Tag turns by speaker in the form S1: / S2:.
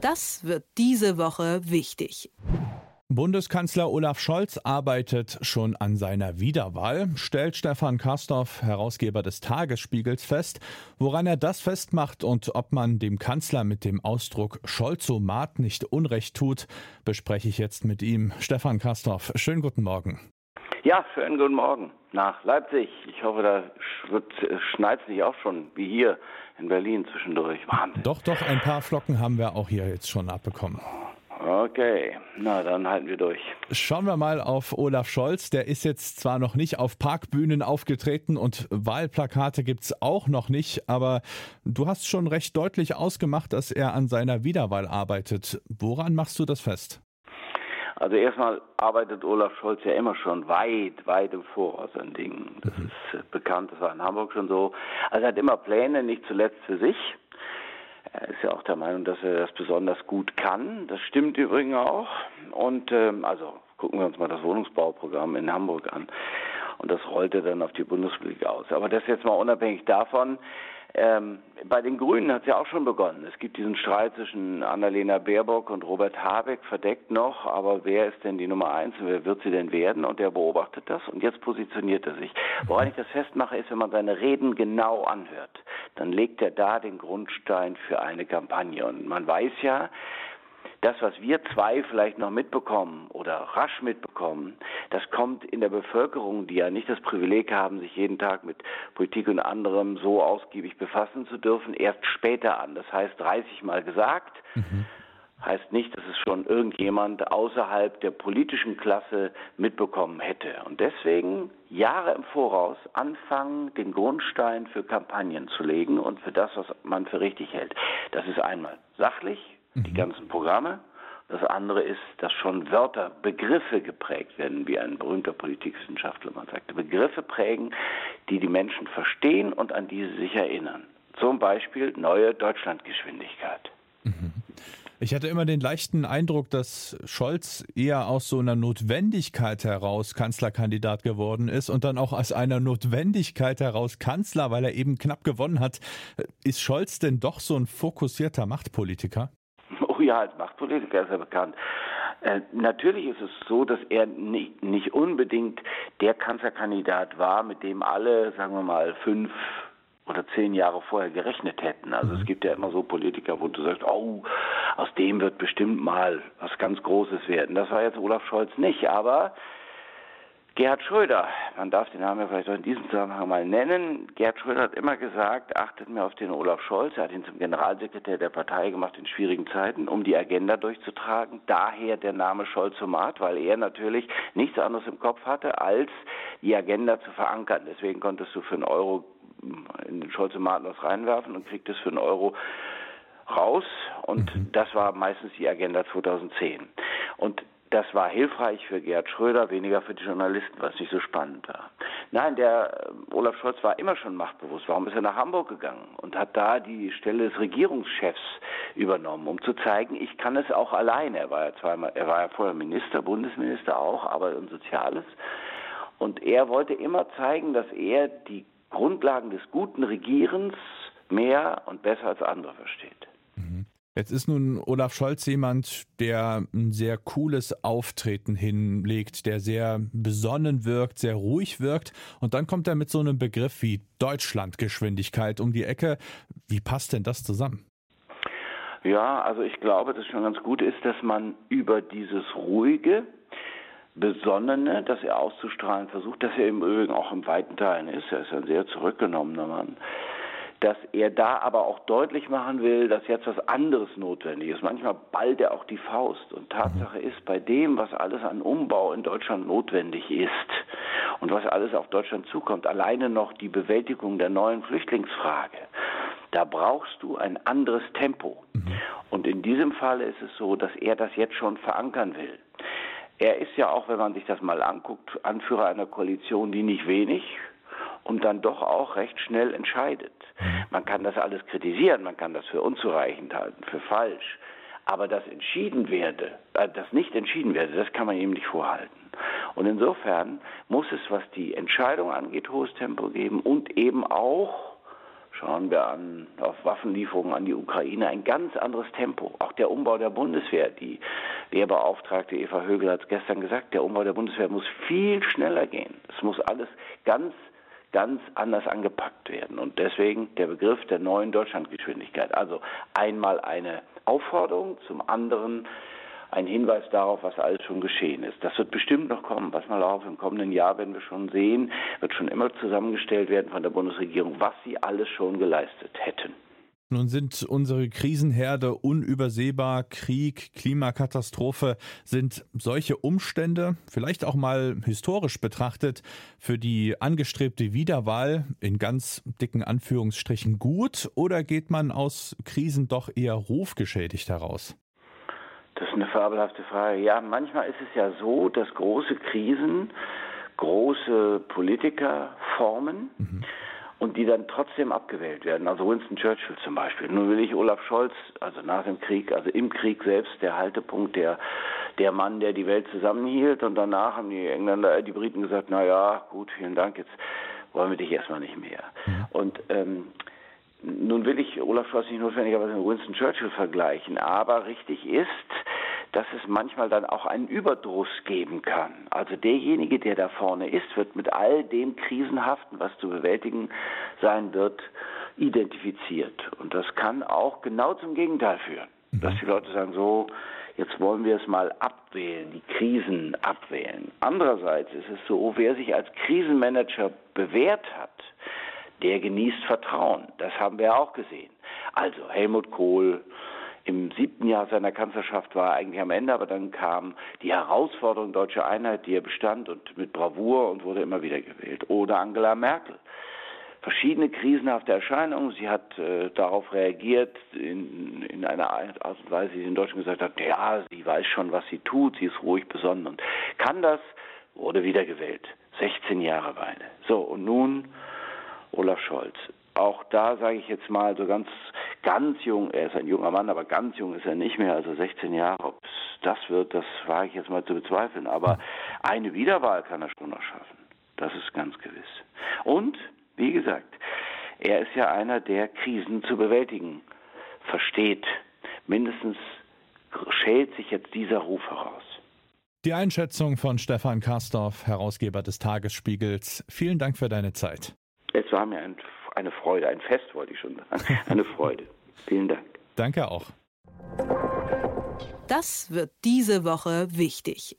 S1: Das wird diese Woche wichtig.
S2: Bundeskanzler Olaf Scholz arbeitet schon an seiner Wiederwahl, stellt Stefan Kastorf, Herausgeber des Tagesspiegels, fest. Woran er das festmacht und ob man dem Kanzler mit dem Ausdruck Scholzomat nicht Unrecht tut, bespreche ich jetzt mit ihm. Stefan Kastorf, schönen guten Morgen.
S3: Ja, schönen guten Morgen nach Leipzig. Ich hoffe, da schneit es nicht auch schon, wie hier in Berlin zwischendurch.
S2: Wahnsinn. Doch, doch, ein paar Flocken haben wir auch hier jetzt schon abbekommen.
S3: Okay, na dann halten wir durch.
S2: Schauen wir mal auf Olaf Scholz. Der ist jetzt zwar noch nicht auf Parkbühnen aufgetreten und Wahlplakate gibt's auch noch nicht, aber du hast schon recht deutlich ausgemacht, dass er an seiner Wiederwahl arbeitet. Woran machst du das fest?
S3: Also erstmal arbeitet Olaf Scholz ja immer schon weit, weit im Voraus an Dingen. Das mhm. ist äh, bekannt, das war in Hamburg schon so. Also er hat immer Pläne, nicht zuletzt für sich. Er ist ja auch der Meinung, dass er das besonders gut kann. Das stimmt übrigens auch. Und ähm, also gucken wir uns mal das Wohnungsbauprogramm in Hamburg an. Und das rollte dann auf die Bundesrepublik aus. Aber das jetzt mal unabhängig davon. Ähm, bei den Grünen hat es ja auch schon begonnen. Es gibt diesen Streit zwischen Annalena Baerbock und Robert Habeck, verdeckt noch, aber wer ist denn die Nummer eins und wer wird sie denn werden? Und der beobachtet das und jetzt positioniert er sich. Woran ich das festmache, ist, wenn man seine Reden genau anhört, dann legt er da den Grundstein für eine Kampagne. Und man weiß ja, das, was wir zwei vielleicht noch mitbekommen oder rasch mitbekommen, das kommt in der Bevölkerung, die ja nicht das Privileg haben, sich jeden Tag mit Politik und anderem so ausgiebig befassen zu dürfen, erst später an. Das heißt 30 Mal gesagt. Mhm heißt nicht, dass es schon irgendjemand außerhalb der politischen Klasse mitbekommen hätte. Und deswegen Jahre im Voraus anfangen, den Grundstein für Kampagnen zu legen und für das, was man für richtig hält. Das ist einmal sachlich, die mhm. ganzen Programme. Das andere ist, dass schon Wörter, Begriffe geprägt werden, wie ein berühmter Politikwissenschaftler mal sagte. Begriffe prägen, die die Menschen verstehen und an die sie sich erinnern. Zum Beispiel neue Deutschlandgeschwindigkeit.
S2: Mhm. Ich hatte immer den leichten Eindruck, dass Scholz eher aus so einer Notwendigkeit heraus Kanzlerkandidat geworden ist und dann auch aus einer Notwendigkeit heraus Kanzler, weil er eben knapp gewonnen hat. Ist Scholz denn doch so ein fokussierter Machtpolitiker?
S3: Ja, als Machtpolitiker ist er bekannt. Äh, natürlich ist es so, dass er nicht, nicht unbedingt der Kanzlerkandidat war, mit dem alle, sagen wir mal, fünf oder zehn Jahre vorher gerechnet hätten. Also es mhm. gibt ja immer so Politiker, wo du sagst, oh, aus dem wird bestimmt mal was ganz Großes werden. Das war jetzt Olaf Scholz nicht, aber Gerhard Schröder, man darf den Namen ja vielleicht auch in diesem Zusammenhang mal nennen. Gerhard Schröder hat immer gesagt, achtet mir auf den Olaf Scholz. Er hat ihn zum Generalsekretär der Partei gemacht in schwierigen Zeiten, um die Agenda durchzutragen. Daher der Name Scholzomat, weil er natürlich nichts anderes im Kopf hatte, als die Agenda zu verankern. Deswegen konntest du für einen Euro in den Scholzomaten was reinwerfen und kriegt es für einen Euro raus. Und mhm. das war meistens die Agenda 2010. Und das war hilfreich für Gerhard Schröder, weniger für die Journalisten, was nicht so spannend war. Nein, der äh, Olaf Scholz war immer schon machtbewusst. Warum ist er nach Hamburg gegangen und hat da die Stelle des Regierungschefs übernommen, um zu zeigen, ich kann es auch alleine. Er war ja zweimal, er war ja vorher Minister, Bundesminister auch, Arbeit und Soziales. Und er wollte immer zeigen, dass er die Grundlagen des guten Regierens mehr und besser als andere versteht.
S2: Jetzt ist nun Olaf Scholz jemand, der ein sehr cooles Auftreten hinlegt, der sehr besonnen wirkt, sehr ruhig wirkt. Und dann kommt er mit so einem Begriff wie Deutschlandgeschwindigkeit um die Ecke. Wie passt denn das zusammen?
S3: Ja, also ich glaube, dass schon ganz gut ist, dass man über dieses ruhige, besonnene, das er auszustrahlen versucht, dass er im Übrigen auch im weiten Teilen ist. Er ist ein sehr zurückgenommener Mann dass er da aber auch deutlich machen will, dass jetzt was anderes notwendig ist. Manchmal ballt er auch die Faust. Und Tatsache mhm. ist, bei dem, was alles an Umbau in Deutschland notwendig ist und was alles auf Deutschland zukommt, alleine noch die Bewältigung der neuen Flüchtlingsfrage, da brauchst du ein anderes Tempo. Mhm. Und in diesem Fall ist es so, dass er das jetzt schon verankern will. Er ist ja auch, wenn man sich das mal anguckt, Anführer einer Koalition, die nicht wenig dann doch auch recht schnell entscheidet. Mhm. Man kann das alles kritisieren, man kann das für unzureichend halten, für falsch. Aber das entschieden werde, äh, das nicht entschieden werde, das kann man ihm nicht vorhalten. Und insofern muss es, was die Entscheidung angeht, hohes Tempo geben und eben auch Schauen wir an auf Waffenlieferungen an die Ukraine ein ganz anderes Tempo. Auch der Umbau der Bundeswehr, die Wehrbeauftragte Eva Högel hat es gestern gesagt, der Umbau der Bundeswehr muss viel schneller gehen. Es muss alles ganz ganz anders angepackt werden. Und deswegen der Begriff der neuen Deutschlandgeschwindigkeit. Also einmal eine Aufforderung, zum anderen ein Hinweis darauf, was alles schon geschehen ist. Das wird bestimmt noch kommen. Was mal auf, im kommenden Jahr werden wir schon sehen, wird schon immer zusammengestellt werden von der Bundesregierung, was sie alles schon geleistet hätten.
S2: Nun sind unsere Krisenherde unübersehbar. Krieg, Klimakatastrophe sind solche Umstände, vielleicht auch mal historisch betrachtet, für die angestrebte Wiederwahl in ganz dicken Anführungsstrichen gut oder geht man aus Krisen doch eher rufgeschädigt heraus?
S3: Das ist eine fabelhafte Frage. Ja, manchmal ist es ja so, dass große Krisen große Politiker formen. Mhm und die dann trotzdem abgewählt werden. Also Winston Churchill zum Beispiel. Nun will ich Olaf Scholz, also nach dem Krieg, also im Krieg selbst, der Haltepunkt, der, der Mann, der die Welt zusammenhielt. Und danach haben die Engländer, äh, die Briten gesagt, na ja, gut, vielen Dank, jetzt wollen wir dich erstmal nicht mehr. Ja. Und ähm, nun will ich Olaf Scholz nicht notwendigerweise mit Winston Churchill vergleichen, aber richtig ist, dass es manchmal dann auch einen Überdruss geben kann. Also derjenige, der da vorne ist, wird mit all dem Krisenhaften, was zu bewältigen sein wird, identifiziert. Und das kann auch genau zum Gegenteil führen. Mhm. Dass die Leute sagen, so, jetzt wollen wir es mal abwählen, die Krisen abwählen. Andererseits ist es so, wer sich als Krisenmanager bewährt hat, der genießt Vertrauen. Das haben wir auch gesehen. Also Helmut Kohl, im siebten Jahr seiner Kanzlerschaft war er eigentlich am Ende, aber dann kam die Herausforderung deutsche Einheit, die er bestand und mit Bravour und wurde immer wieder gewählt. Oder Angela Merkel. Verschiedene krisenhafte Erscheinungen. Sie hat äh, darauf reagiert in, in einer Art und Weise, die in Deutschland gesagt hat, ja, sie weiß schon, was sie tut, sie ist ruhig besonnen und kann das, wurde wiedergewählt. 16 Jahre Weile. So, und nun Olaf Scholz. Auch da sage ich jetzt mal so ganz Ganz jung, er ist ein junger Mann, aber ganz jung ist er nicht mehr, also 16 Jahre. Ob es das wird, das wage ich jetzt mal zu bezweifeln. Aber eine Wiederwahl kann er schon noch schaffen. Das ist ganz gewiss. Und, wie gesagt, er ist ja einer, der Krisen zu bewältigen versteht. Mindestens schält sich jetzt dieser Ruf heraus.
S2: Die Einschätzung von Stefan Karsdorf, Herausgeber des Tagesspiegels. Vielen Dank für deine Zeit.
S3: Es war mir ein eine Freude, ein Fest wollte ich schon sagen. Eine Freude. Vielen Dank.
S2: Danke auch.
S1: Das wird diese Woche wichtig.